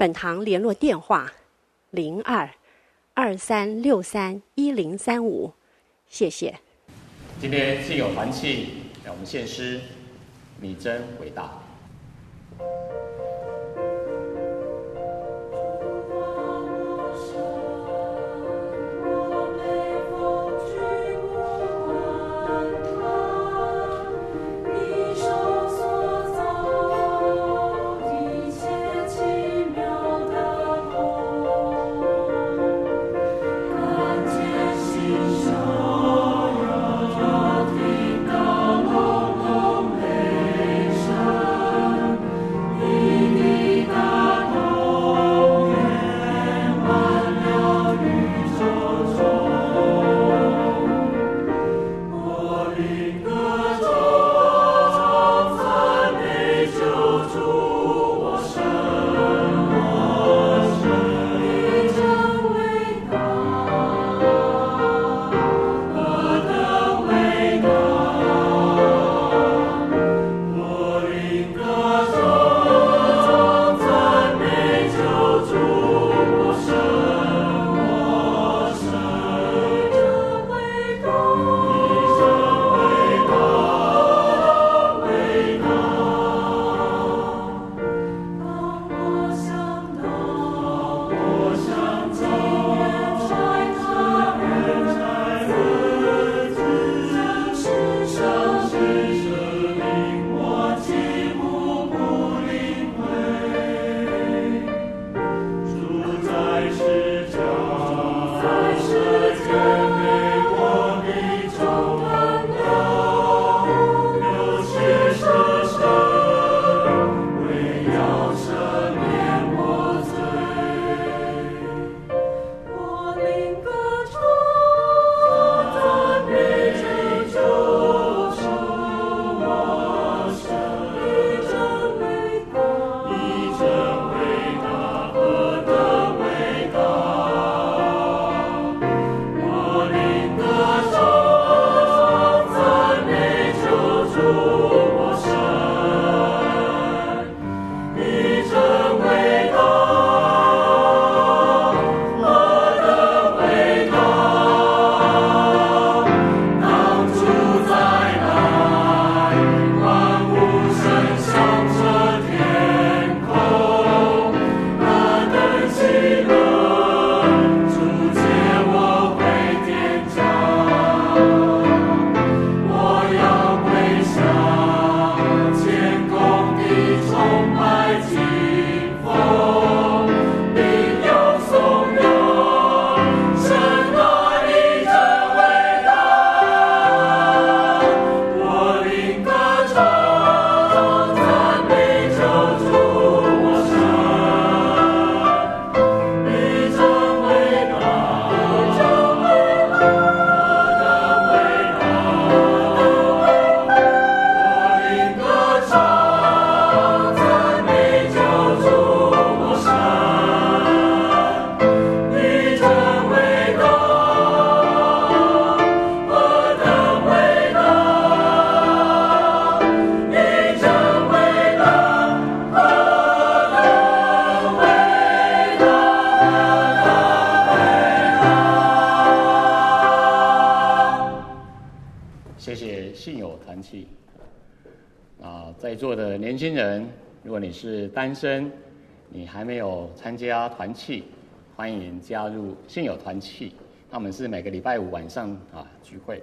本堂联络电话：零二二三六三一零三五，谢谢。今天既有团契，让我们献诗，你真伟大。参加团契，欢迎加入信友团契。他们是每个礼拜五晚上啊聚会。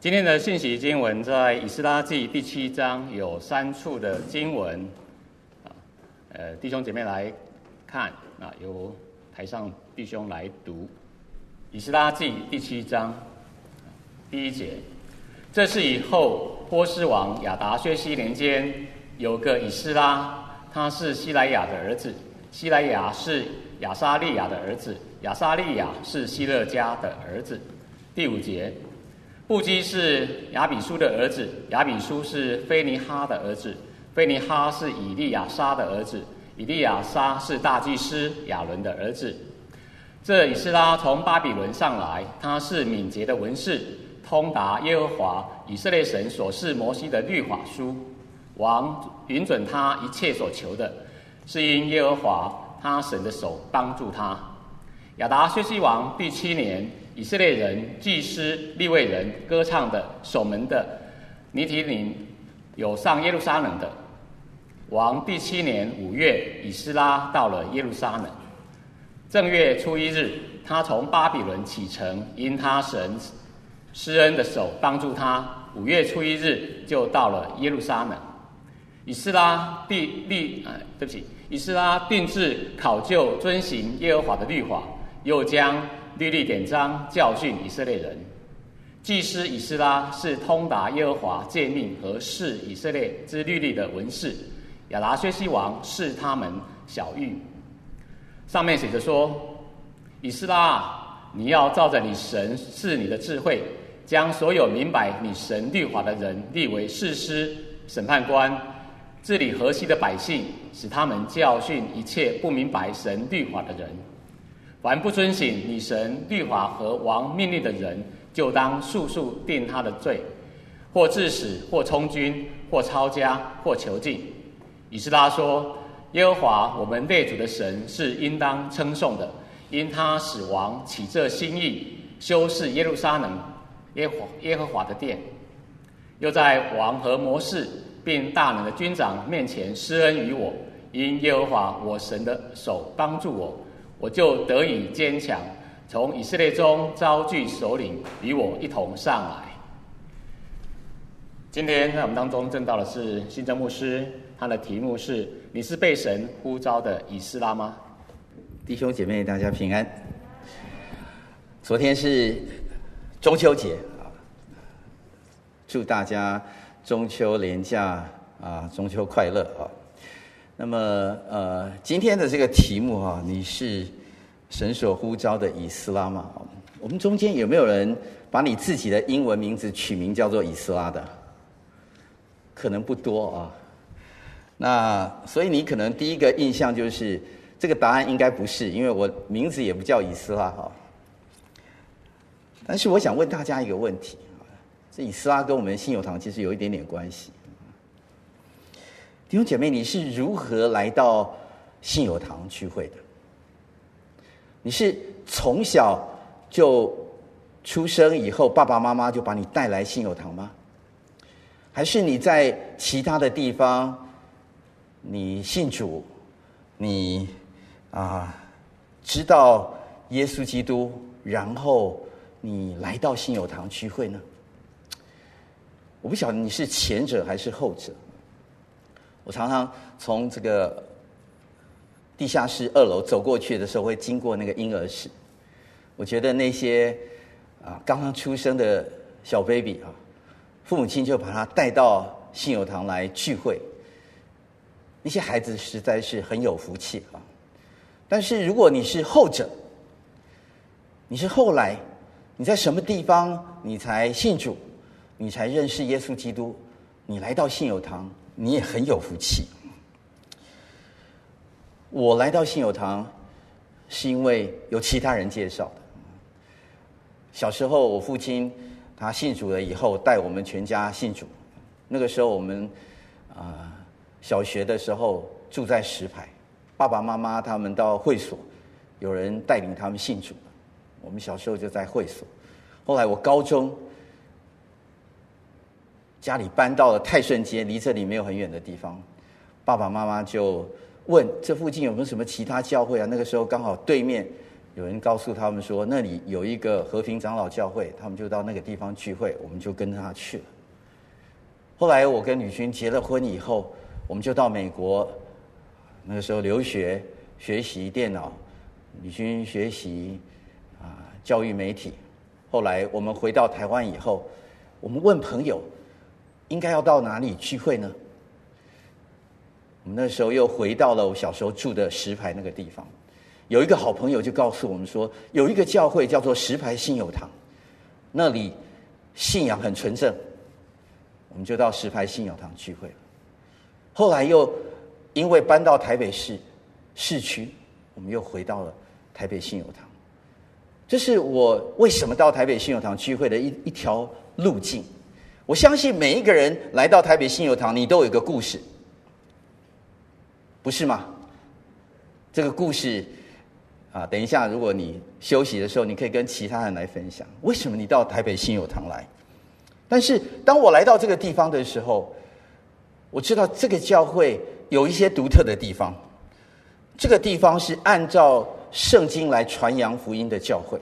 今天的信息经文在以斯拉记第七章有三处的经文啊，呃弟兄姐妹来看啊，由台上弟兄来读以斯拉记第七章第一节。这是以后波斯王亚达薛西年间有个以斯拉。他是西莱雅的儿子，西莱雅是亚撒利雅的儿子，亚撒利雅是希勒家的儿子。第五节，布基是亚比书的儿子，亚比书是菲尼哈的儿子，菲尼哈是以利亚撒的儿子，以利亚撒是大祭司亚伦的儿子。这以斯拉从巴比伦上来，他是敏捷的文士，通达耶和华以色列神所赐摩西的律法书。王允准他一切所求的。是因耶和华他神的手帮助他。亚达薛西王第七年，以色列人祭司、利未人歌唱的、守门的尼提宁有上耶路撒冷的。王第七年五月，以斯拉到了耶路撒冷。正月初一日，他从巴比伦启程，因他神施恩的手帮助他。五月初一日就到了耶路撒冷。以斯拉第立，哎，对不起。以斯拉定制考究遵行耶和华的律法，又将律例典章教训以色列人。祭司以斯拉是通达耶和华诫命和释以色列之律例的文士。亚达薛西王视他们小玉。上面写着说：以斯拉，你要照着你神是你的智慧，将所有明白你神律法的人立为士师、审判官。治理河西的百姓，使他们教训一切不明白神律法的人。凡不遵行你神律法和王命令的人，就当速速定他的罪，或致死，或充军，或抄家，或囚禁。以斯拉说：“耶和华我们列祖的神是应当称颂的，因他使王起这心意，修饰耶路撒冷耶和耶和华的殿，又在王和摩士。”并大能的军长面前施恩于我，因耶和华我神的手帮助我，我就得以坚强。从以色列中招聚首领与我一同上来。今天在我们当中证道的是新正牧师，他的题目是：你是被神呼召的以斯拉吗？弟兄姐妹，大家平安。昨天是中秋节啊，祝大家。中秋连假啊，中秋快乐啊！那么呃，今天的这个题目啊，你是神所呼召的以斯拉吗？我们中间有没有人把你自己的英文名字取名叫做以斯拉的？可能不多啊。那所以你可能第一个印象就是这个答案应该不是，因为我名字也不叫以斯拉哈。但是我想问大家一个问题。这以斯拉跟我们信友堂其实有一点点关系。弟兄姐妹，你是如何来到信友堂聚会的？你是从小就出生以后，爸爸妈妈就把你带来信友堂吗？还是你在其他的地方，你信主，你啊知道耶稣基督，然后你来到信友堂聚会呢？我不晓得你是前者还是后者。我常常从这个地下室二楼走过去的时候，会经过那个婴儿室。我觉得那些啊刚刚出生的小 baby 啊，父母亲就把他带到信友堂来聚会。那些孩子实在是很有福气啊。但是如果你是后者，你是后来你在什么地方你才信主？你才认识耶稣基督，你来到信友堂，你也很有福气。我来到信友堂，是因为有其他人介绍的。小时候，我父亲他信主了以后，带我们全家信主。那个时候，我们啊、小学的时候住在石牌，爸爸妈妈他们到会所，有人带领他们信主。我们小时候就在会所。后来我高中。家里搬到了泰顺街，离这里没有很远的地方。爸爸妈妈就问这附近有没有什么其他教会啊？那个时候刚好对面有人告诉他们说那里有一个和平长老教会，他们就到那个地方聚会，我们就跟着他去了。后来我跟吕勋结了婚以后，我们就到美国，那个时候留学学习电脑，女勋学习啊教育媒体。后来我们回到台湾以后，我们问朋友。应该要到哪里聚会呢？我们那时候又回到了我小时候住的石牌那个地方。有一个好朋友就告诉我们说，有一个教会叫做石牌信友堂，那里信仰很纯正。我们就到石牌信友堂聚会。后来又因为搬到台北市市区，我们又回到了台北信友堂。这是我为什么到台北信友堂聚会的一一条路径。我相信每一个人来到台北信友堂，你都有一个故事，不是吗？这个故事啊，等一下，如果你休息的时候，你可以跟其他人来分享，为什么你到台北信友堂来。但是当我来到这个地方的时候，我知道这个教会有一些独特的地方。这个地方是按照圣经来传扬福音的教会。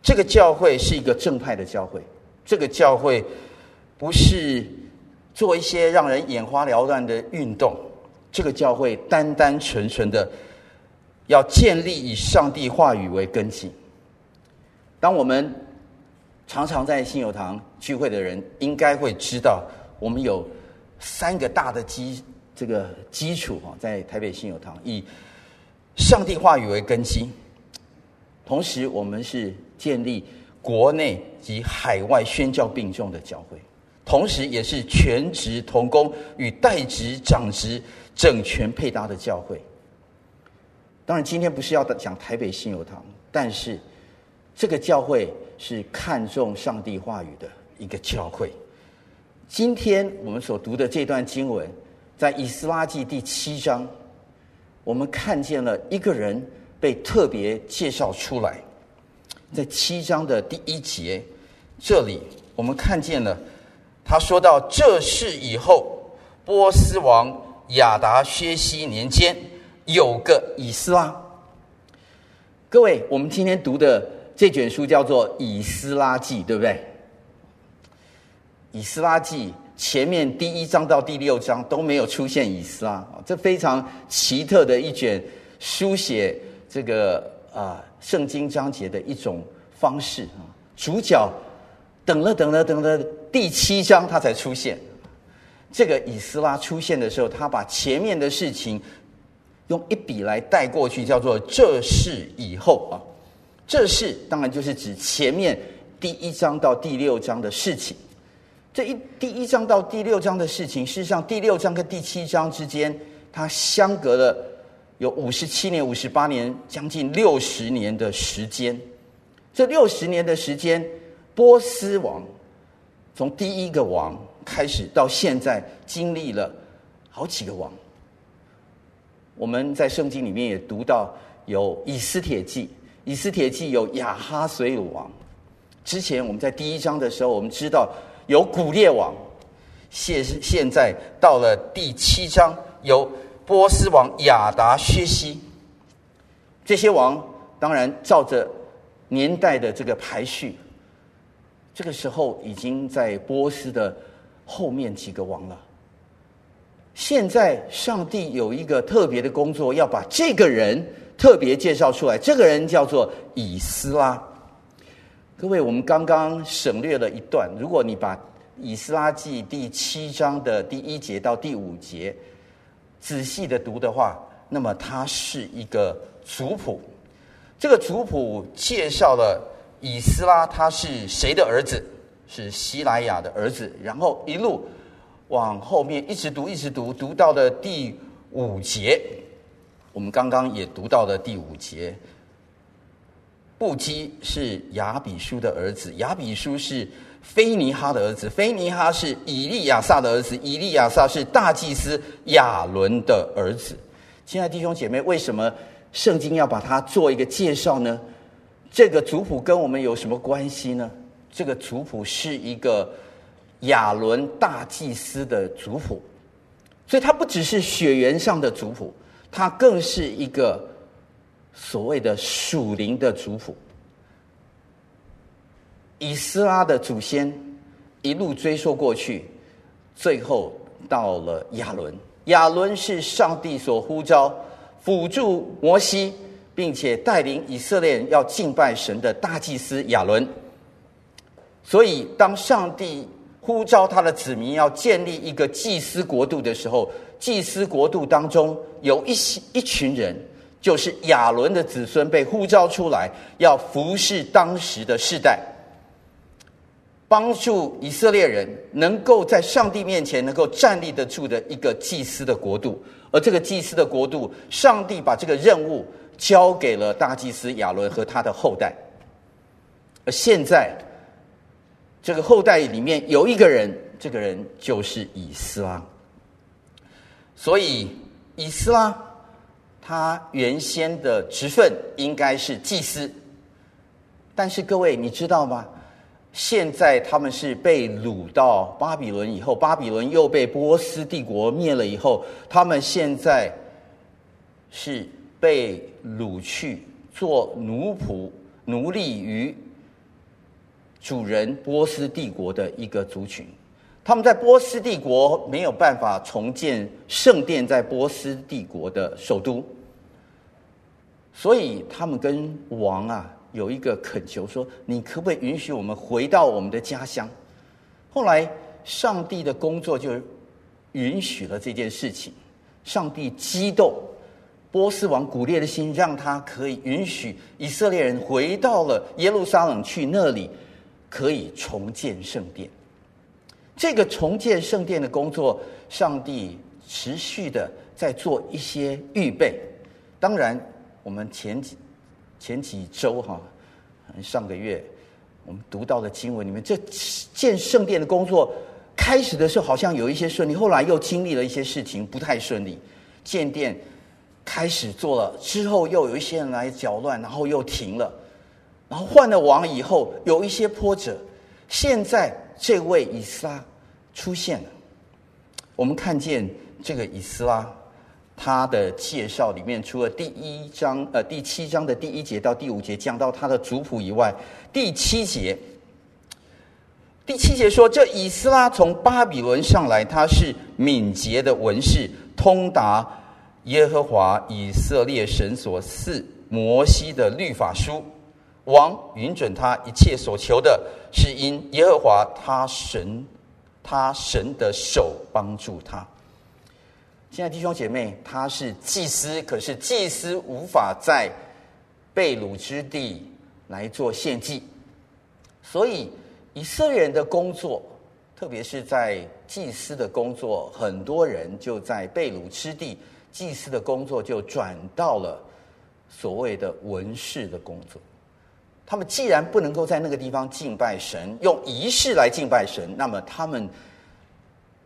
这个教会是一个正派的教会。这个教会不是做一些让人眼花缭乱的运动。这个教会单单纯纯的要建立以上帝话语为根基。当我们常常在信友堂聚会的人，应该会知道，我们有三个大的基这个基础啊，在台北信友堂以上帝话语为根基，同时我们是建立国内及海外宣教并重的教会，同时也是全职同工与代职长职整全配搭的教会。当然，今天不是要讲台北信友堂，但是这个教会。是看重上帝话语的一个教会。今天我们所读的这段经文，在以斯拉记第七章，我们看见了一个人被特别介绍出来。在七章的第一节，这里我们看见了他说到：“这事以后，波斯王亚达薛西年间，有个以斯拉。”各位，我们今天读的。这卷书叫做《以斯拉记》，对不对？《以斯拉记》前面第一章到第六章都没有出现以斯拉，这非常奇特的一卷书写这个啊圣经章节的一种方式啊。主角等了等了等了第七章他才出现。这个以斯拉出现的时候，他把前面的事情用一笔来带过去，叫做“这事以后”啊。这事当然就是指前面第一章到第六章的事情。这一第一章到第六章的事情，事实上第六章跟第七章之间，它相隔了有五十七年、五十八年，将近六十年的时间。这六十年的时间，波斯王从第一个王开始到现在，经历了好几个王。我们在圣经里面也读到有以斯帖记。以斯帖记有亚哈随鲁王，之前我们在第一章的时候，我们知道有古列王，现现在到了第七章，有波斯王亚达薛西。这些王当然照着年代的这个排序，这个时候已经在波斯的后面几个王了。现在上帝有一个特别的工作，要把这个人。特别介绍出来，这个人叫做以斯拉。各位，我们刚刚省略了一段。如果你把《以斯拉记》第七章的第一节到第五节仔细的读的话，那么他是一个族谱。这个族谱介绍了以斯拉他是谁的儿子？是西莱亚的儿子。然后一路往后面一直读，一直读，读到了第五节。我们刚刚也读到了第五节，布基是亚比书的儿子，亚比书是菲尼哈的儿子，菲尼哈是以利亚撒的儿子，以利亚撒是大祭司亚伦的儿子。亲爱弟兄姐妹，为什么圣经要把它做一个介绍呢？这个族谱跟我们有什么关系呢？这个族谱是一个亚伦大祭司的族谱，所以它不只是血缘上的族谱。他更是一个所谓的属灵的族谱。以斯拉的祖先一路追溯过去，最后到了亚伦。亚伦是上帝所呼召辅助摩西，并且带领以色列人要敬拜神的大祭司亚伦。所以，当上帝呼召他的子民要建立一个祭司国度的时候，祭司国度当中有一些一群人，就是亚伦的子孙被呼召出来，要服侍当时的世代，帮助以色列人能够在上帝面前能够站立得住的一个祭司的国度。而这个祭司的国度，上帝把这个任务交给了大祭司亚伦和他的后代。而现在。这个后代里面有一个人，这个人就是以斯拉。所以以斯拉他原先的职分应该是祭司，但是各位你知道吗？现在他们是被掳到巴比伦以后，巴比伦又被波斯帝国灭了以后，他们现在是被掳去做奴仆、奴隶于。主人波斯帝国的一个族群，他们在波斯帝国没有办法重建圣殿，在波斯帝国的首都，所以他们跟王啊有一个恳求，说：“你可不可以允许我们回到我们的家乡？”后来，上帝的工作就允许了这件事情。上帝激动波斯王古列的心，让他可以允许以色列人回到了耶路撒冷去那里。可以重建圣殿，这个重建圣殿的工作，上帝持续的在做一些预备。当然，我们前几前几周哈，上个月我们读到的经文里面，这建圣殿的工作开始的时候好像有一些顺利，后来又经历了一些事情不太顺利。建殿开始做了之后，又有一些人来搅乱，然后又停了。然后换了王以后，有一些波折。现在这位以斯拉出现了，我们看见这个以斯拉，他的介绍里面，除了第一章呃第七章的第一节到第五节讲到他的族谱以外，第七节，第七节说，这以斯拉从巴比伦上来，他是敏捷的文士，通达耶和华以色列神所赐摩西的律法书。王允准他一切所求的，是因耶和华他神，他神的手帮助他。现在弟兄姐妹，他是祭司，可是祭司无法在被掳之地来做献祭，所以以色列人的工作，特别是在祭司的工作，很多人就在被掳之地，祭司的工作就转到了所谓的文士的工作。他们既然不能够在那个地方敬拜神，用仪式来敬拜神，那么他们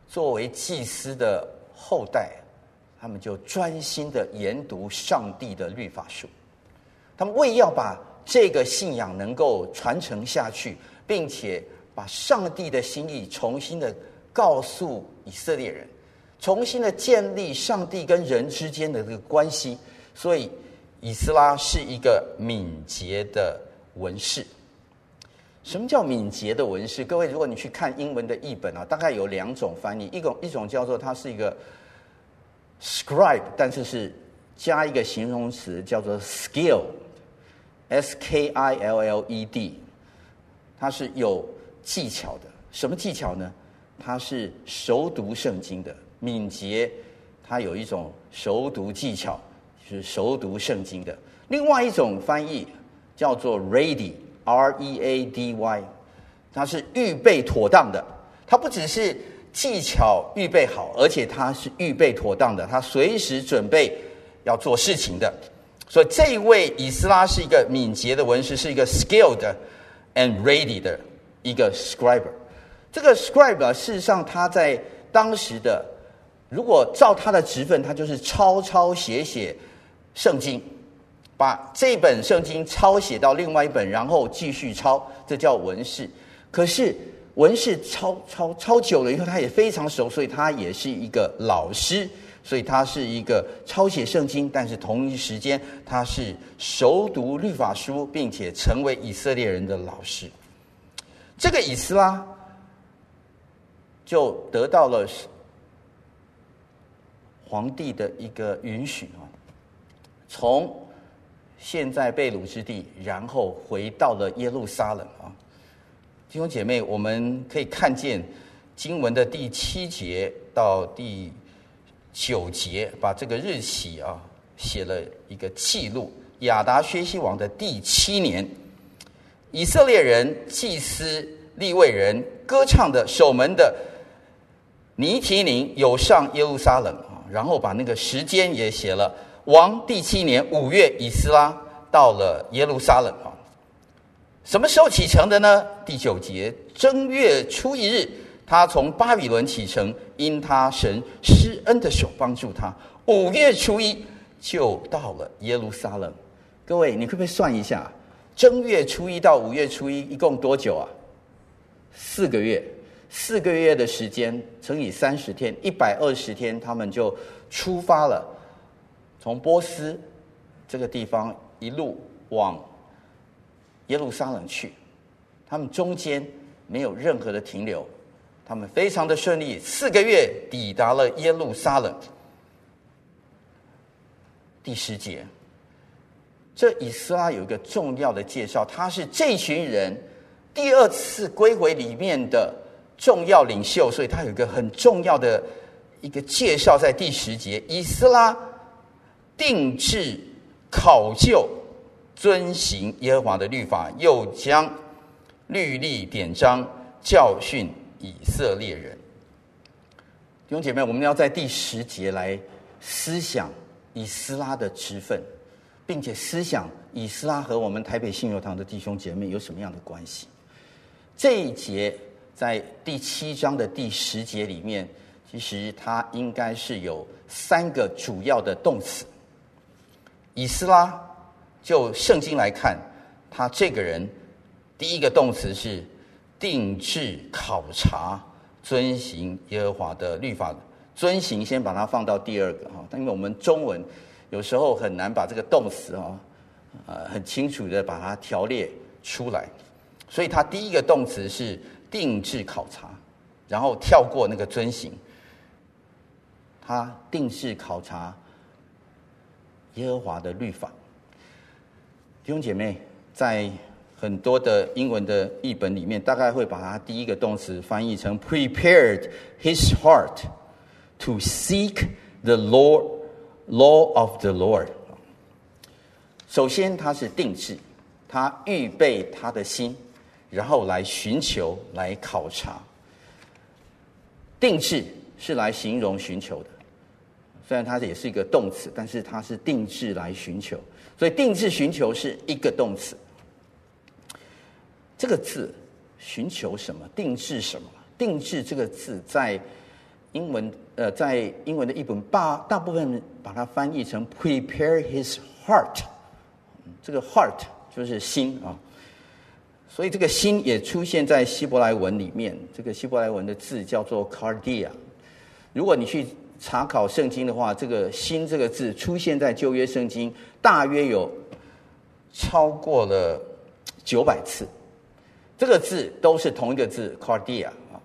作为祭司的后代，他们就专心的研读上帝的律法书。他们为要把这个信仰能够传承下去，并且把上帝的心意重新的告诉以色列人，重新的建立上帝跟人之间的这个关系。所以，以斯拉是一个敏捷的。文士，什么叫敏捷的文士？各位，如果你去看英文的译本啊，大概有两种翻译，一种一种叫做它是一个 scribe，但是是加一个形容词叫做 skill，s k i l l e d，它是有技巧的。什么技巧呢？它是熟读圣经的。敏捷，它有一种熟读技巧，是熟读圣经的。另外一种翻译。叫做 ready，R-E-A-D-Y，它是预备妥当的。它不只是技巧预备好，而且它是预备妥当的，它随时准备要做事情的。所以这一位以斯拉是一个敏捷的文士，是一个 skilled and ready 的一个 scriber。这个 scribe 啊，事实上他在当时的，如果照他的职分，他就是抄抄写写圣经。把这本圣经抄写到另外一本，然后继续抄，这叫文士。可是文士抄抄抄久了以后，他也非常熟，所以他也是一个老师。所以他是一个抄写圣经，但是同一时间他是熟读律法书，并且成为以色列人的老师。这个以斯拉就得到了皇帝的一个允许啊，从。现在被掳之地，然后回到了耶路撒冷啊！弟兄姐妹，我们可以看见经文的第七节到第九节，把这个日期啊写了一个记录。亚达薛西王的第七年，以色列人祭司、利未人、歌唱的、守门的尼提宁有上耶路撒冷，然后把那个时间也写了。王第七年五月，以斯拉到了耶路撒冷啊。什么时候启程的呢？第九节，正月初一日，他从巴比伦启程，因他神施恩的手帮助他。五月初一就到了耶路撒冷。各位，你可不可以算一下，正月初一到五月初一一共多久啊？四个月，四个月的时间乘以三十天，一百二十天，他们就出发了，从波斯这个地方一路往耶路撒冷去。他们中间没有任何的停留，他们非常的顺利，四个月抵达了耶路撒冷。第十节。这以斯拉有一个重要的介绍，他是这群人第二次归回里面的重要领袖，所以他有一个很重要的一个介绍，在第十节，以斯拉定制考究遵行耶和华的律法，又将律例典章教训以色列人。弟兄姐妹，我们要在第十节来思想以斯拉的职分。并且思想以斯拉和我们台北信友堂的弟兄姐妹有什么样的关系？这一节在第七章的第十节里面，其实它应该是有三个主要的动词。以斯拉就圣经来看，他这个人第一个动词是定制考察遵行耶和华的律法。遵行先把它放到第二个哈，因为我们中文。有时候很难把这个动词啊，呃，很清楚的把它条列出来，所以它第一个动词是定制考察，然后跳过那个遵行，他定制考察耶和华的律法。弟兄姐妹，在很多的英文的译本里面，大概会把它第一个动词翻译成 prepared his heart to seek the Lord。Law of the Lord。首先，他是定制，他预备他的心，然后来寻求、来考察。定制是来形容寻求的，虽然它也是一个动词，但是它是定制来寻求，所以定制寻求是一个动词。这个字“寻求”什么？定制什么？定制这个字在。英文呃，在英文的译本大大部分把它翻译成 “prepare his heart”，这个 “heart” 就是心啊，所以这个心也出现在希伯来文里面。这个希伯来文的字叫做 “cardia”。如果你去查考圣经的话，这个“心”这个字出现在旧约圣经大约有超过了九百次，这个字都是同一个字 cardia 啊。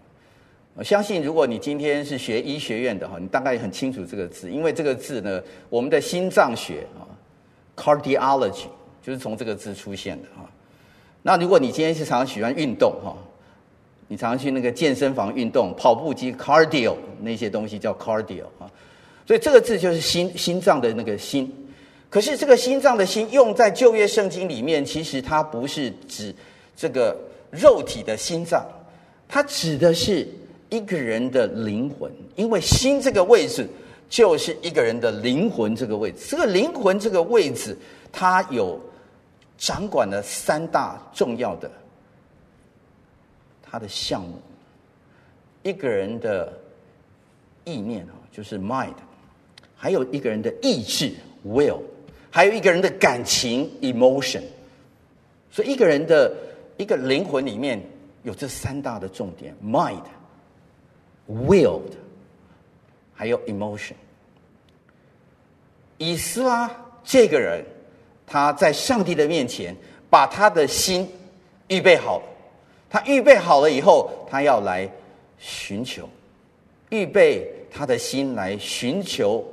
我相信，如果你今天是学医学院的哈，你大概很清楚这个字，因为这个字呢，我们的心脏学啊，cardiology 就是从这个字出现的啊。那如果你今天是常常喜欢运动哈，你常常去那个健身房运动，跑步机 cardio 那些东西叫 cardio 啊，所以这个字就是心心脏的那个心。可是这个心脏的心用在旧约圣经里面，其实它不是指这个肉体的心脏，它指的是。一个人的灵魂，因为心这个位置就是一个人的灵魂这个位置。这个灵魂这个位置，它有掌管了三大重要的他的项目。一个人的意念啊，就是 mind；还有一个人的意志 will；还有一个人的感情 emotion。所以，一个人的一个灵魂里面有这三大的重点：mind。will，还有 emotion。以斯拉这个人，他在上帝的面前把他的心预备好。他预备好了以后，他要来寻求，预备他的心来寻求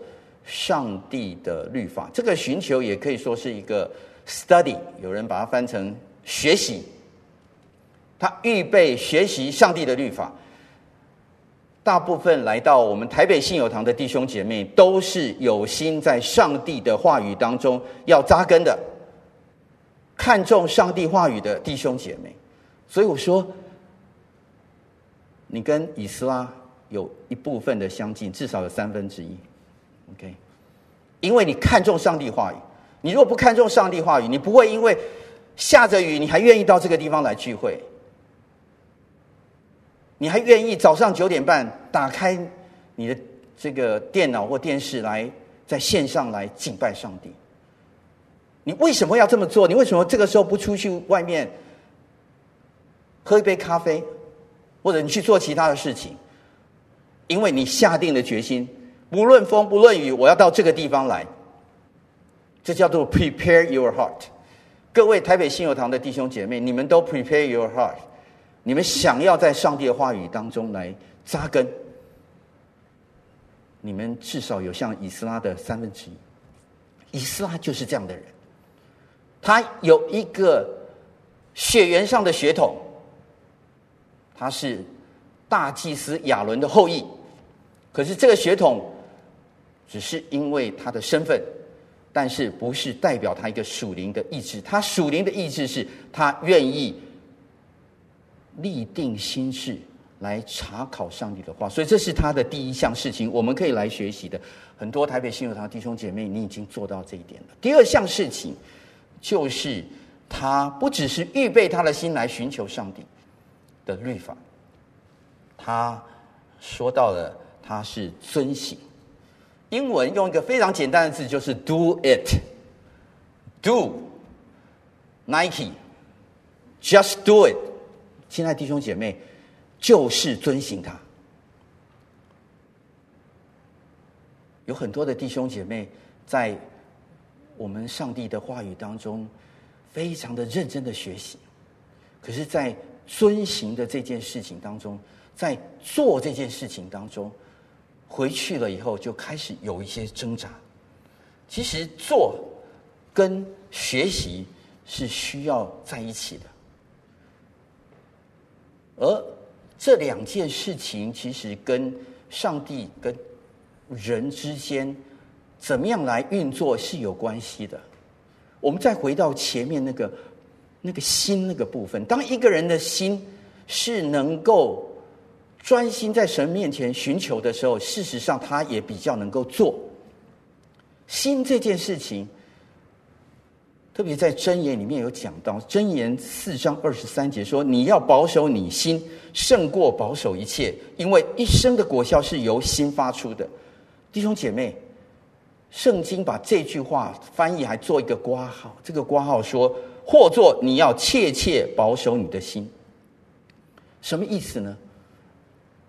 上帝的律法。这个寻求也可以说是一个 study，有人把它翻成学习。他预备学习上帝的律法。大部分来到我们台北信友堂的弟兄姐妹，都是有心在上帝的话语当中要扎根的，看重上帝话语的弟兄姐妹。所以我说，你跟以斯拉有一部分的相近，至少有三分之一。OK，因为你看重上帝话语。你如果不看重上帝话语，你不会因为下着雨，你还愿意到这个地方来聚会。你还愿意早上九点半打开你的这个电脑或电视来在线上来敬拜上帝？你为什么要这么做？你为什么这个时候不出去外面喝一杯咖啡，或者你去做其他的事情？因为你下定了决心，不论风不论雨，我要到这个地方来。这叫做 prepare your heart。各位台北信友堂的弟兄姐妹，你们都 prepare your heart。你们想要在上帝的话语当中来扎根，你们至少有像以斯拉的三分之一。以斯拉就是这样的人，他有一个血缘上的血统，他是大祭司亚伦的后裔。可是这个血统只是因为他的身份，但是不是代表他一个属灵的意志。他属灵的意志是他愿意。立定心志来查考上帝的话，所以这是他的第一项事情，我们可以来学习的。很多台北信友堂弟兄姐妹，你已经做到这一点了。第二项事情就是他不只是预备他的心来寻求上帝的律法，他说到了他是遵行。英文用一个非常简单的字，就是 do it，do Nike，just do it。亲爱弟兄姐妹，就是遵行他。有很多的弟兄姐妹在我们上帝的话语当中，非常的认真的学习，可是，在遵行的这件事情当中，在做这件事情当中，回去了以后就开始有一些挣扎。其实做跟学习是需要在一起的。而这两件事情其实跟上帝跟人之间怎么样来运作是有关系的。我们再回到前面那个那个心那个部分，当一个人的心是能够专心在神面前寻求的时候，事实上他也比较能够做。心这件事情。特别在箴言里面有讲到，箴言四章二十三节说：“你要保守你心，胜过保守一切，因为一生的果效是由心发出的。”弟兄姐妹，圣经把这句话翻译还做一个括号，这个括号说：“或作你要切切保守你的心。”什么意思呢？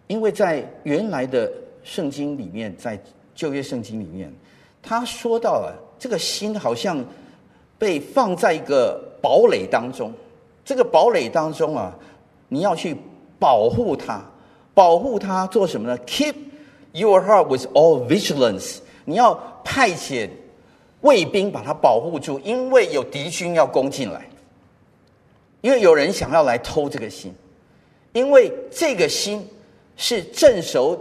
因为在原来的圣经里面，在旧约圣经里面，他说到了这个心好像。被放在一个堡垒当中，这个堡垒当中啊，你要去保护它，保护它做什么呢？Keep your heart with all vigilance。你要派遣卫兵把它保护住，因为有敌军要攻进来，因为有人想要来偷这个心，因为这个心是镇守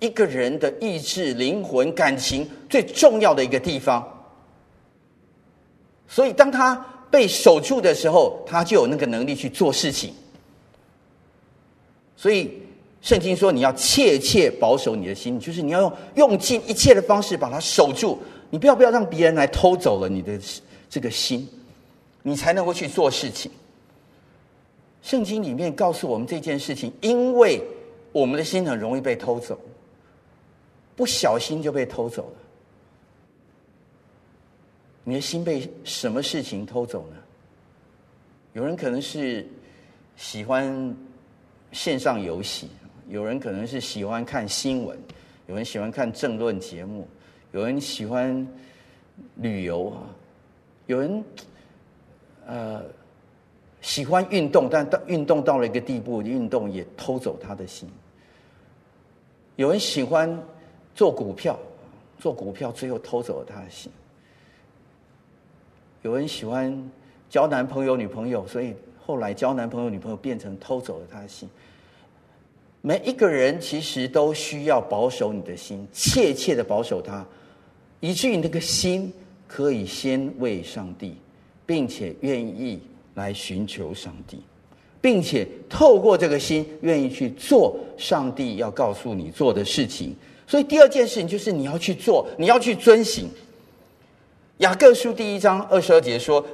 一个人的意志、灵魂、感情最重要的一个地方。所以，当他被守住的时候，他就有那个能力去做事情。所以，圣经说你要切切保守你的心，就是你要用用尽一切的方式把它守住。你不要不要让别人来偷走了你的这个心，你才能够去做事情。圣经里面告诉我们这件事情，因为我们的心很容易被偷走，不小心就被偷走了。你的心被什么事情偷走呢？有人可能是喜欢线上游戏，有人可能是喜欢看新闻，有人喜欢看政论节目，有人喜欢旅游啊，有人呃喜欢运动，但到运动到了一个地步，运动也偷走他的心。有人喜欢做股票，做股票最后偷走了他的心。有人喜欢交男朋友、女朋友，所以后来交男朋友、女朋友变成偷走了他的心。每一个人其实都需要保守你的心，切切的保守它，以至于那个心可以先为上帝，并且愿意来寻求上帝，并且透过这个心愿意去做上帝要告诉你做的事情。所以第二件事情就是你要去做，你要去遵行。雅各书第一章二十二节说：“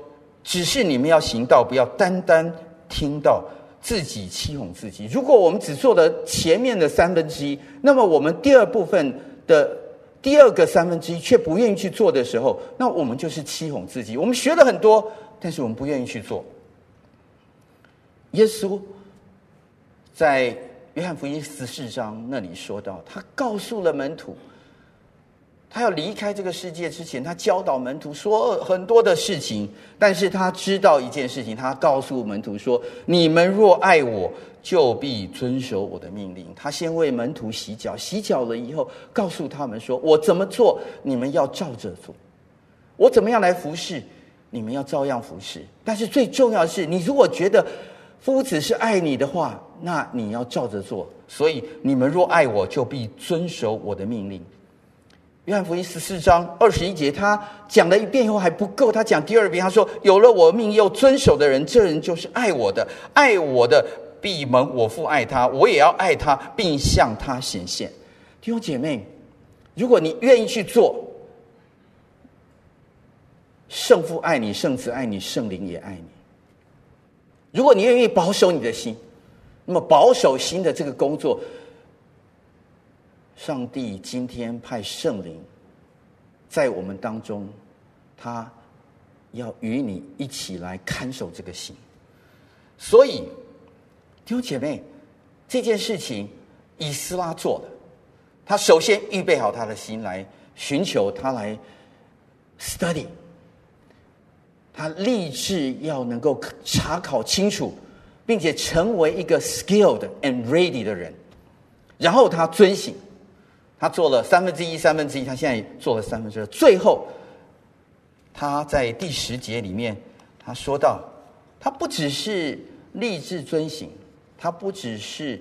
只是你们要行道，不要单单听到。”自己欺哄自己。如果我们只做了前面的三分之一，那么我们第二部分的第二个三分之一却不愿意去做的时候，那我们就是欺哄自己。我们学了很多，但是我们不愿意去做。耶稣在约翰福音十四章那里说到，他告诉了门徒。他要离开这个世界之前，他教导门徒说很多的事情，但是他知道一件事情，他告诉门徒说：“你们若爱我，就必遵守我的命令。”他先为门徒洗脚，洗脚了以后，告诉他们说：“我怎么做，你们要照着做；我怎么样来服侍，你们要照样服侍。但是最重要的是，你如果觉得夫子是爱你的话，那你要照着做。所以你们若爱我，就必遵守我的命令。”约翰福音十四章二十一节，他讲了一遍以后还不够，他讲第二遍，他说：“有了我命又遵守的人，这人就是爱我的。爱我的，必蒙我父爱他，我也要爱他，并向他显现。”弟兄姐妹，如果你愿意去做，圣父爱你，圣子爱你，圣灵也爱你。如果你愿意保守你的心，那么保守心的这个工作。上帝今天派圣灵在我们当中，他要与你一起来看守这个心。所以，弟兄姐妹，这件事情以斯拉做的，他首先预备好他的心来寻求他来 study，他立志要能够查考清楚，并且成为一个 skilled and ready 的人，然后他遵行。他做了三分之一，三分之一，他现在做了三分之二。最后，他在第十节里面，他说到，他不只是立志遵行，他不只是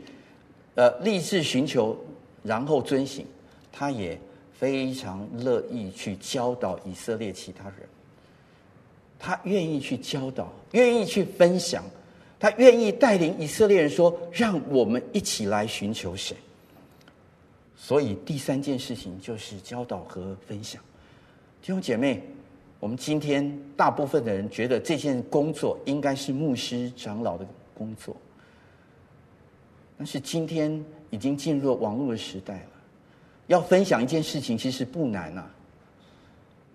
呃立志寻求，然后遵行，他也非常乐意去教导以色列其他人。他愿意去教导，愿意去分享，他愿意带领以色列人说：“让我们一起来寻求神。”所以第三件事情就是教导和分享，弟兄姐妹，我们今天大部分的人觉得这件工作应该是牧师长老的工作，但是今天已经进入了网络的时代了，要分享一件事情其实不难啊，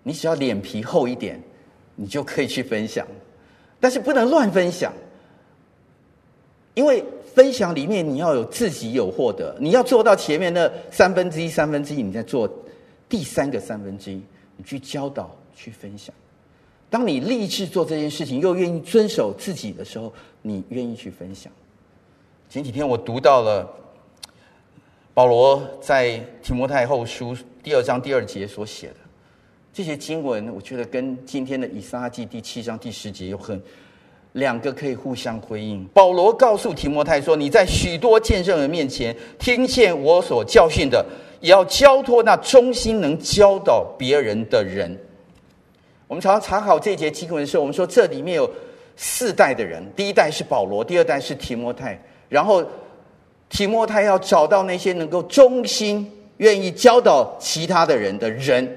你只要脸皮厚一点，你就可以去分享，但是不能乱分享，因为。分享里面你要有自己有获得，你要做到前面的三分之一、三分之一，你再做第三个三分之一，你去教导、去分享。当你立志做这件事情，又愿意遵守自己的时候，你愿意去分享。前几天我读到了保罗在提摩太后书第二章第二节所写的这些经文，我觉得跟今天的以撒记第七章第十节有很。两个可以互相回应。保罗告诉提摩太说：“你在许多见证人面前听见我所教训的，也要交托那忠心能教导别人的人。”我们常常查考这节经文的时候，我们说这里面有四代的人：第一代是保罗，第二代是提摩太，然后提摩太要找到那些能够忠心、愿意教导其他的人的人，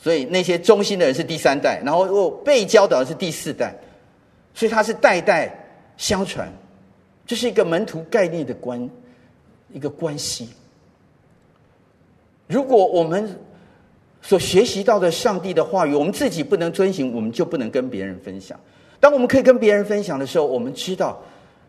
所以那些忠心的人是第三代，然后被教导的是第四代。所以它是代代相传，这是一个门徒概念的关一个关系。如果我们所学习到的上帝的话语，我们自己不能遵行，我们就不能跟别人分享。当我们可以跟别人分享的时候，我们知道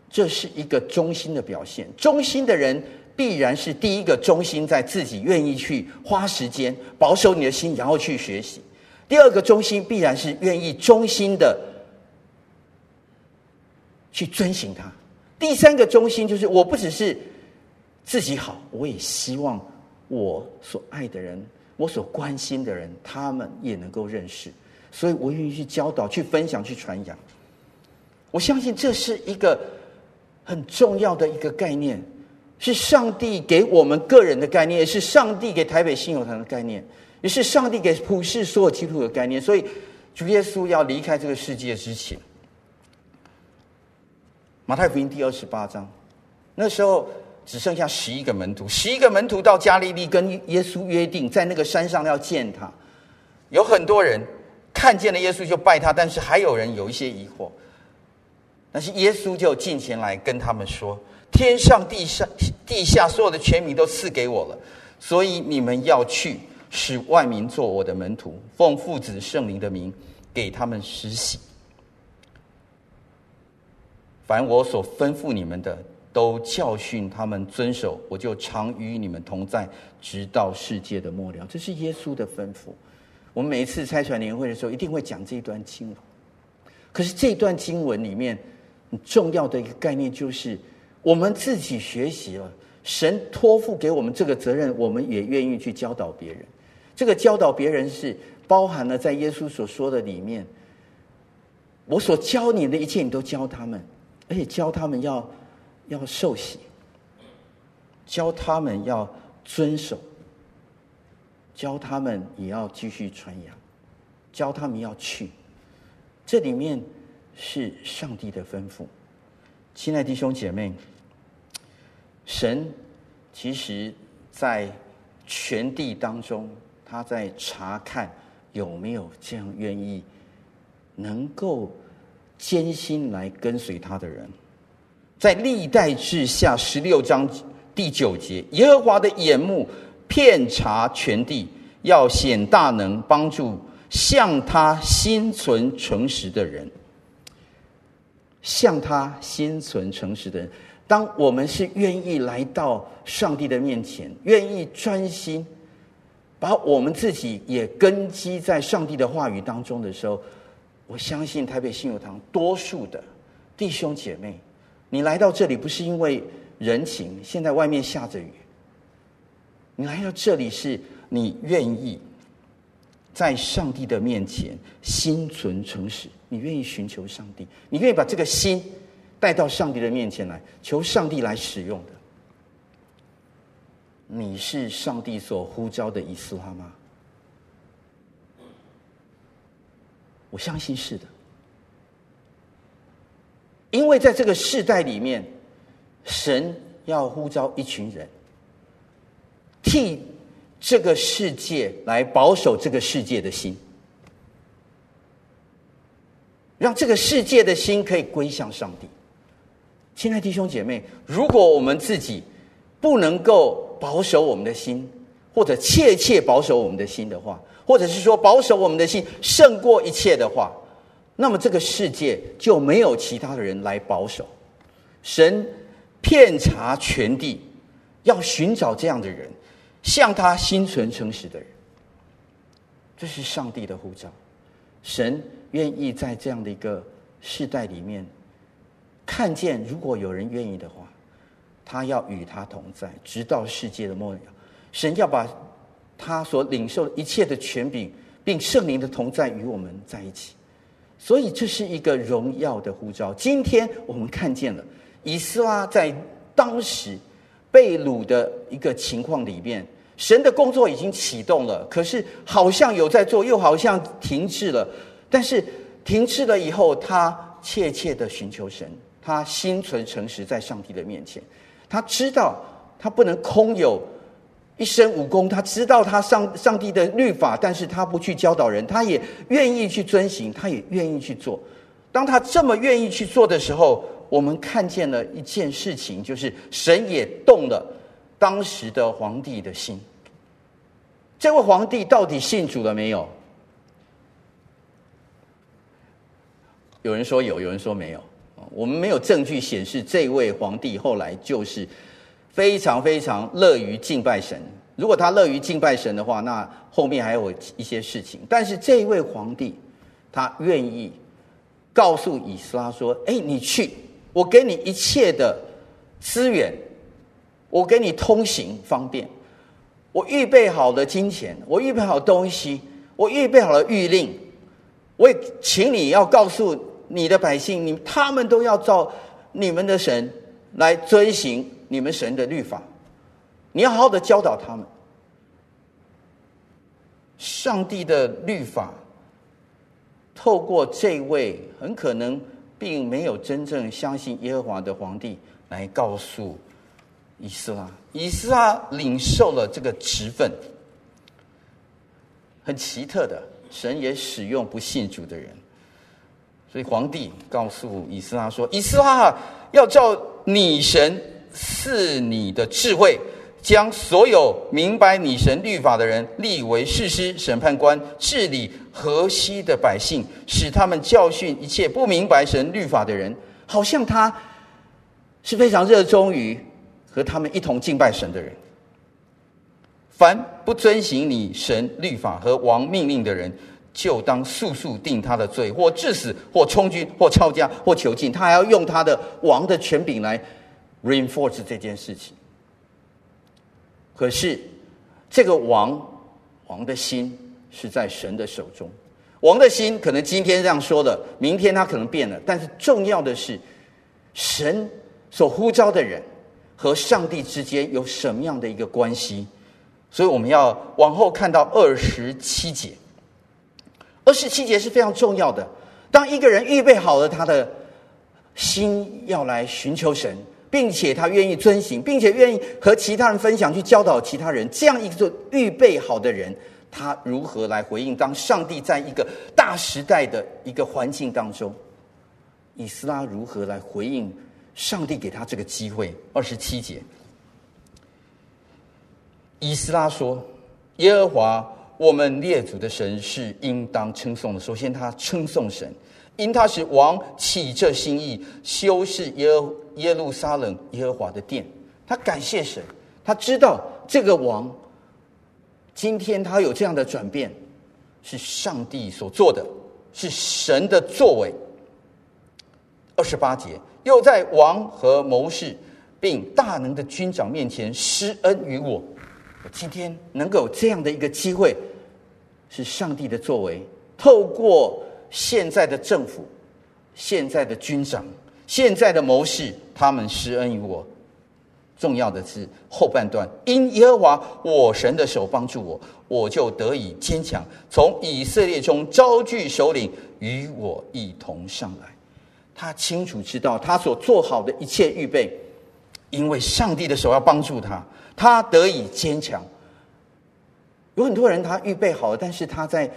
这是一个忠心的表现。忠心的人必然是第一个忠心在自己愿意去花时间保守你的心，然后去学习。第二个忠心必然是愿意忠心的。去遵行它。第三个中心就是，我不只是自己好，我也希望我所爱的人、我所关心的人，他们也能够认识。所以我愿意去教导、去分享、去传扬。我相信这是一个很重要的一个概念。是上帝给我们个人的概念，也是上帝给台北信友堂的概念，也是上帝给普世所有基督徒的概念。所以，主耶稣要离开这个世界之前，马太福音第二十八章，那时候只剩下十一个门徒，十一个门徒到加利利跟耶稣约定，在那个山上要见他。有很多人看见了耶稣就拜他，但是还有人有一些疑惑。但是耶稣就进前来跟他们说。天上地上地下所有的权柄都赐给我了，所以你们要去，使万民做我的门徒，奉父子圣灵的名给他们施洗。凡我所吩咐你们的，都教训他们遵守，我就常与你们同在，直到世界的末了。这是耶稣的吩咐。我们每一次拆传年会的时候，一定会讲这一段经文。可是这段经文里面很重要的一个概念就是。我们自己学习了，神托付给我们这个责任，我们也愿意去教导别人。这个教导别人是包含了在耶稣所说的里面。我所教你的一切，你都教他们，而且教他们要要受洗，教他们要遵守，教他们也要继续传扬，教他们要去。这里面是上帝的吩咐。亲爱的弟兄姐妹，神其实，在全地当中，他在查看有没有这样愿意、能够艰辛来跟随他的人。在历代志下十六章第九节，耶和华的眼目遍察全地，要显大能，帮助向他心存诚实的人。向他心存诚实的人，当我们是愿意来到上帝的面前，愿意专心把我们自己也根基在上帝的话语当中的时候，我相信台北信友堂多数的弟兄姐妹，你来到这里不是因为人情，现在外面下着雨，你来到这里是你愿意在上帝的面前心存诚实。你愿意寻求上帝，你愿意把这个心带到上帝的面前来，求上帝来使用的。你是上帝所呼召的以斯拉吗？我相信是的，因为在这个世代里面，神要呼召一群人，替这个世界来保守这个世界的心。让这个世界的心可以归向上帝。亲爱弟兄姐妹，如果我们自己不能够保守我们的心，或者切切保守我们的心的话，或者是说保守我们的心胜过一切的话，那么这个世界就没有其他的人来保守。神遍察全地，要寻找这样的人，向他心存诚实的人。这是上帝的护照。神。愿意在这样的一个世代里面，看见如果有人愿意的话，他要与他同在，直到世界的末了。神要把他所领受一切的权柄，并圣灵的同在与我们在一起。所以这是一个荣耀的呼召。今天我们看见了以斯拉在当时被掳的一个情况里面，神的工作已经启动了，可是好像有在做，又好像停滞了。但是停滞了以后，他切切的寻求神，他心存诚实在上帝的面前。他知道他不能空有一身武功，他知道他上上帝的律法，但是他不去教导人，他也愿意去遵行，他也愿意去做。当他这么愿意去做的时候，我们看见了一件事情，就是神也动了当时的皇帝的心。这位皇帝到底信主了没有？有人说有，有人说没有。我们没有证据显示这位皇帝后来就是非常非常乐于敬拜神。如果他乐于敬拜神的话，那后面还有一些事情。但是这一位皇帝，他愿意告诉以斯拉说：“哎，你去，我给你一切的资源，我给你通行方便，我预备好了金钱，我预备好东西，我预备好了谕令。”我也请你要告诉你的百姓，你他们都要照你们的神来遵行你们神的律法，你要好好的教导他们。上帝的律法，透过这位很可能并没有真正相信耶和华的皇帝来告诉以斯拉，以斯拉领受了这个职分。很奇特的，神也使用不信主的人，所以皇帝告诉以斯拉说：“以斯拉要照你神赐你的智慧。”将所有明白你神律法的人立为士师、审判官，治理河西的百姓，使他们教训一切不明白神律法的人。好像他是非常热衷于和他们一同敬拜神的人。凡不遵行你神律法和王命令的人，就当速速定他的罪，或致死，或充军，或抄家，或囚禁。他还要用他的王的权柄来 reinforce 这件事情。可是，这个王，王的心是在神的手中。王的心可能今天这样说的，明天他可能变了。但是重要的是，神所呼召的人和上帝之间有什么样的一个关系？所以我们要往后看到二十七节。二十七节是非常重要的。当一个人预备好了他的心，要来寻求神。并且他愿意遵行，并且愿意和其他人分享，去教导其他人。这样一个预备好的人，他如何来回应？当上帝在一个大时代的一个环境当中，以斯拉如何来回应上帝给他这个机会？二十七节，以斯拉说：“耶和华我们列祖的神是应当称颂的。”首先，他称颂神。因他使王起这心意，修饰耶耶路撒冷耶和华的殿，他感谢神，他知道这个王今天他有这样的转变，是上帝所做的，是神的作为。二十八节，又在王和谋士并大能的军长面前施恩于我，我今天能够有这样的一个机会，是上帝的作为，透过。现在的政府、现在的军长、现在的谋士，他们施恩于我。重要的是后半段，因耶和华我神的手帮助我，我就得以坚强。从以色列中招聚首领与我一同上来。他清楚知道他所做好的一切预备，因为上帝的手要帮助他，他得以坚强。有很多人他预备好了，但是他在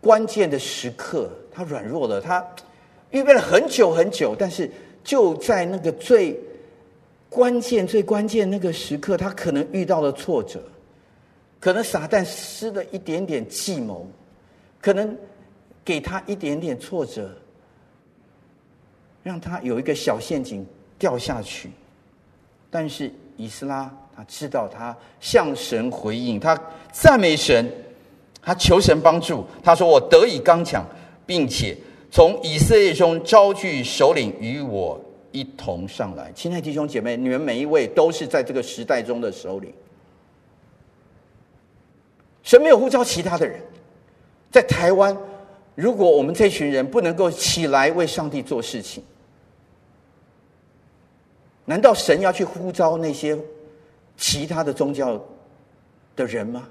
关键的时刻。他软弱了，他预备了很久很久，但是就在那个最关键、最关键那个时刻，他可能遇到了挫折，可能撒旦施了一点点计谋，可能给他一点点挫折，让他有一个小陷阱掉下去。但是以斯拉他知道，他向神回应，他赞美神，他求神帮助，他说：“我得以刚强。”并且从以色列中招聚首领与我一同上来，亲爱的弟兄姐妹，你们每一位都是在这个时代中的首领。神没有呼召其他的人，在台湾，如果我们这群人不能够起来为上帝做事情，难道神要去呼召那些其他的宗教的人吗？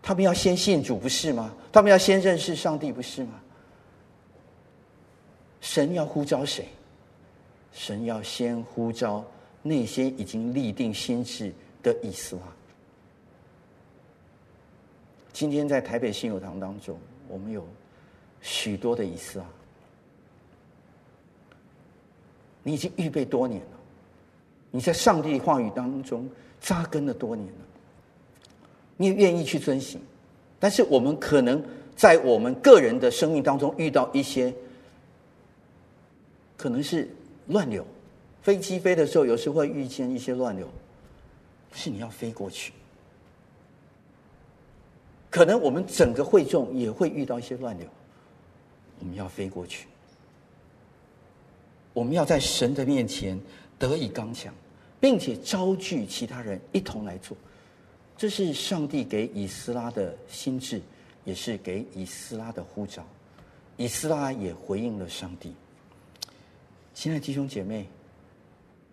他们要先信主不是吗？他们要先认识上帝不是吗？神要呼召谁？神要先呼召那些已经立定心志的以斯拉。今天在台北信友堂当中，我们有许多的以斯拉。你已经预备多年了，你在上帝话语当中扎根了多年了，你也愿意去遵行。但是我们可能在我们个人的生命当中遇到一些。可能是乱流，飞机飞的时候，有时会遇见一些乱流，是你要飞过去。可能我们整个会众也会遇到一些乱流，我们要飞过去。我们要在神的面前得以刚强，并且招聚其他人一同来做。这是上帝给以斯拉的心志，也是给以斯拉的呼召。以斯拉也回应了上帝。亲爱的弟兄姐妹，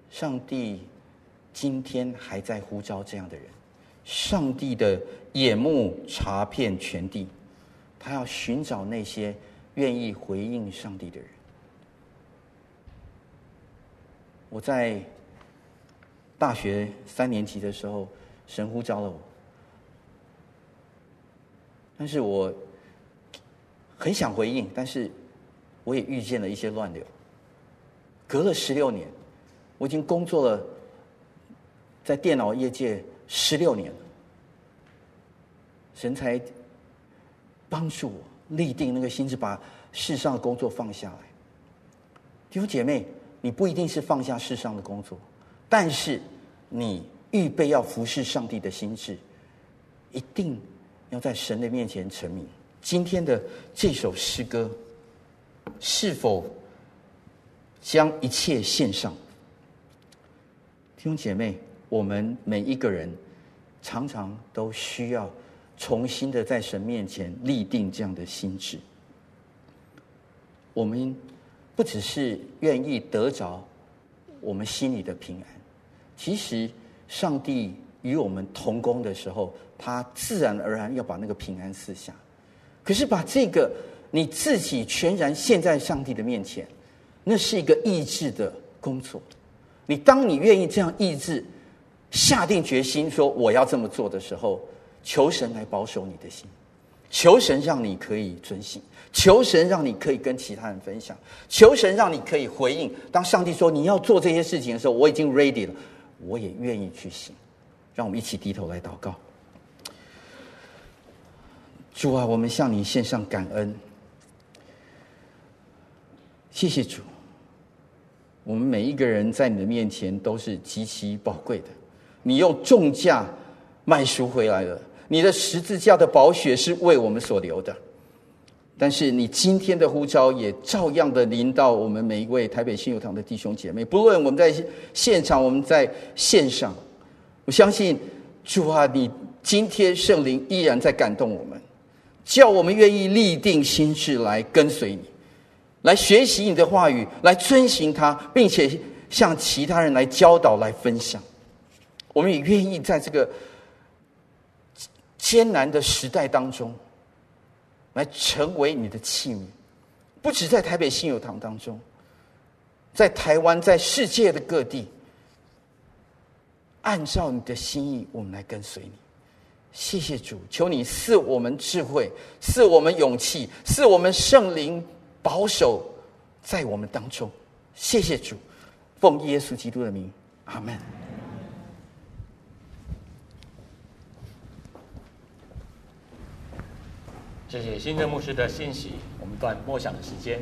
上帝今天还在呼召这样的人。上帝的眼目查遍全地，他要寻找那些愿意回应上帝的人。我在大学三年级的时候，神呼召了我，但是我很想回应，但是我也遇见了一些乱流。隔了十六年，我已经工作了在电脑业界十六年了，神才帮助我立定那个心志，把世上的工作放下来。弟兄姐妹，你不一定是放下世上的工作，但是你预备要服侍上帝的心志，一定要在神的面前成名。今天的这首诗歌，是否将一切献上？弟兄姐妹，我们每一个人常常都需要重新的在神面前立定这样的心志。我们不只是愿意得着我们心里的平安，其实上帝与我们同工的时候，他自然而然要把那个平安赐下。可是把这个你自己全然献在上帝的面前，那是一个意志的工作。你当你愿意这样意志下定决心说我要这么做的时候，求神来保守你的心，求神让你可以遵行。求神让你可以跟其他人分享，求神让你可以回应。当上帝说你要做这些事情的时候，我已经 ready 了，我也愿意去行。让我们一起低头来祷告。主啊，我们向你献上感恩，谢谢主。我们每一个人在你的面前都是极其宝贵的，你用重价买赎回来了，你的十字架的宝血是为我们所流的。但是你今天的呼召也照样的临到我们每一位台北信友堂的弟兄姐妹，不论我们在现场，我们在线上，我相信主啊，你今天圣灵依然在感动我们，叫我们愿意立定心志来跟随你，来学习你的话语，来遵行它，并且向其他人来教导、来分享。我们也愿意在这个艰难的时代当中。来成为你的器皿，不止在台北信友堂当中，在台湾，在世界的各地，按照你的心意，我们来跟随你。谢谢主，求你赐我们智慧，赐我们勇气，赐我们圣灵保守在我们当中。谢谢主，奉耶稣基督的名，阿门。谢谢新任牧师的信息，我们段默想的时间。